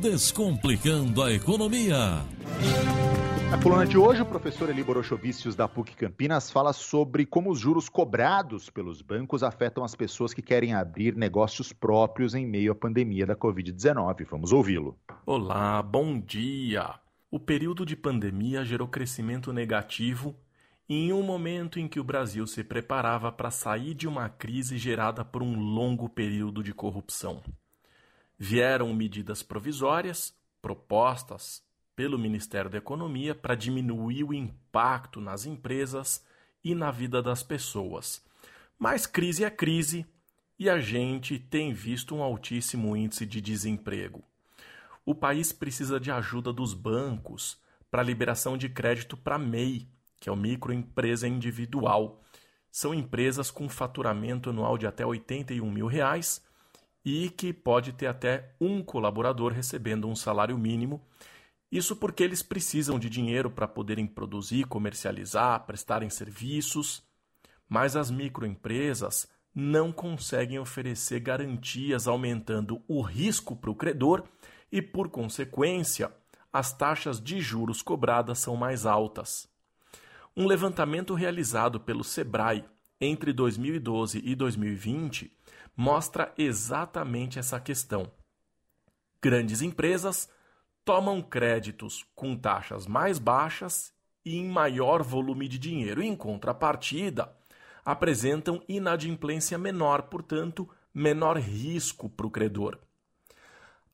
Descomplicando a Economia. Na coluna de hoje, o professor Eli Borochovicius da PUC Campinas fala sobre como os juros cobrados pelos bancos afetam as pessoas que querem abrir negócios próprios em meio à pandemia da Covid-19. Vamos ouvi-lo. Olá, bom dia! O período de pandemia gerou crescimento negativo em um momento em que o Brasil se preparava para sair de uma crise gerada por um longo período de corrupção. Vieram medidas provisórias, propostas pelo Ministério da Economia para diminuir o impacto nas empresas e na vida das pessoas. Mas crise é crise e a gente tem visto um altíssimo índice de desemprego. O país precisa de ajuda dos bancos para liberação de crédito para MEI, que é o microempresa individual. São empresas com faturamento anual de até 81 mil reais e que pode ter até um colaborador recebendo um salário mínimo isso porque eles precisam de dinheiro para poderem produzir, comercializar, prestarem serviços, mas as microempresas não conseguem oferecer garantias, aumentando o risco para o credor e, por consequência, as taxas de juros cobradas são mais altas. Um levantamento realizado pelo Sebrae entre 2012 e 2020 mostra exatamente essa questão. Grandes empresas tomam créditos com taxas mais baixas e em maior volume de dinheiro. Em contrapartida, apresentam inadimplência menor, portanto, menor risco para o credor.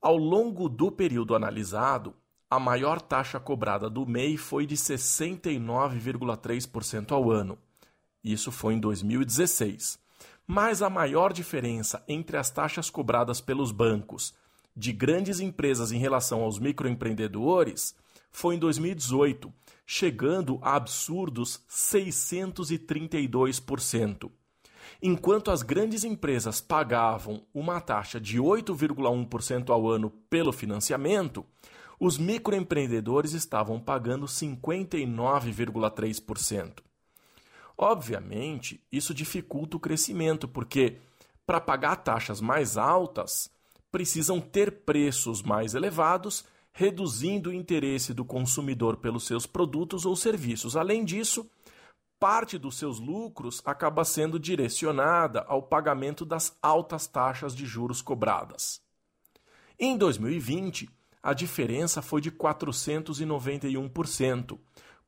Ao longo do período analisado, a maior taxa cobrada do MEI foi de 69,3% ao ano. Isso foi em 2016. Mas a maior diferença entre as taxas cobradas pelos bancos de grandes empresas em relação aos microempreendedores foi em 2018, chegando a absurdos 632%. Enquanto as grandes empresas pagavam uma taxa de 8,1% ao ano pelo financiamento, os microempreendedores estavam pagando 59,3%. Obviamente, isso dificulta o crescimento, porque para pagar taxas mais altas, precisam ter preços mais elevados, reduzindo o interesse do consumidor pelos seus produtos ou serviços. Além disso, parte dos seus lucros acaba sendo direcionada ao pagamento das altas taxas de juros cobradas. Em 2020, a diferença foi de 491%,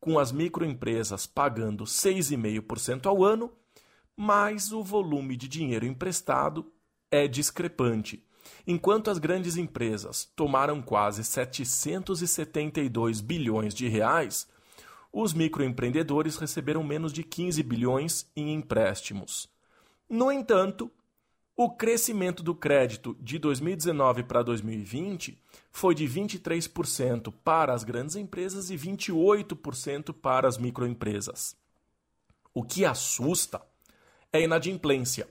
com as microempresas pagando 6,5% ao ano, mas o volume de dinheiro emprestado é discrepante Enquanto as grandes empresas tomaram quase 772 bilhões de reais, os microempreendedores receberam menos de 15 bilhões em empréstimos. No entanto, o crescimento do crédito de 2019 para 2020 foi de 23% para as grandes empresas e 28% para as microempresas. O que assusta é a inadimplência.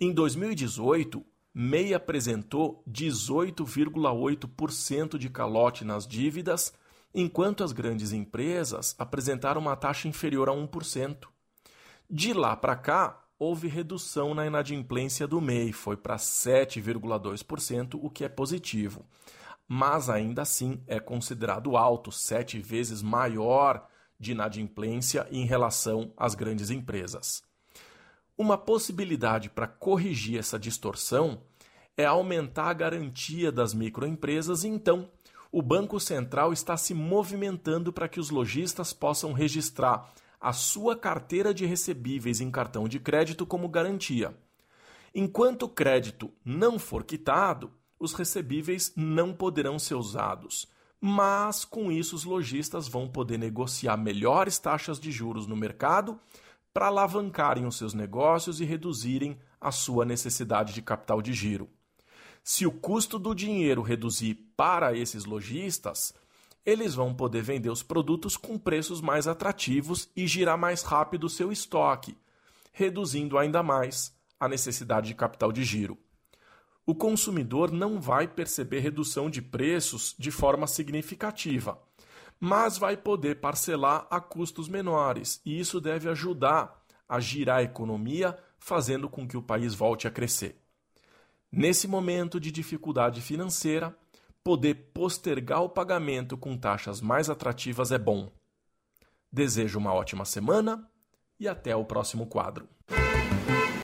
Em 2018, MEI apresentou 18,8% de calote nas dívidas, enquanto as grandes empresas apresentaram uma taxa inferior a 1%. De lá para cá, houve redução na inadimplência do MEI, foi para 7,2%, o que é positivo. Mas ainda assim é considerado alto, sete vezes maior de inadimplência em relação às grandes empresas. Uma possibilidade para corrigir essa distorção é aumentar a garantia das microempresas, e então o Banco Central está se movimentando para que os lojistas possam registrar a sua carteira de recebíveis em cartão de crédito como garantia. Enquanto o crédito não for quitado, os recebíveis não poderão ser usados. Mas com isso os lojistas vão poder negociar melhores taxas de juros no mercado para alavancarem os seus negócios e reduzirem a sua necessidade de capital de giro. Se o custo do dinheiro reduzir para esses lojistas, eles vão poder vender os produtos com preços mais atrativos e girar mais rápido o seu estoque, reduzindo ainda mais a necessidade de capital de giro. O consumidor não vai perceber redução de preços de forma significativa mas vai poder parcelar a custos menores, e isso deve ajudar a girar a economia, fazendo com que o país volte a crescer. Nesse momento de dificuldade financeira, poder postergar o pagamento com taxas mais atrativas é bom. Desejo uma ótima semana e até o próximo quadro.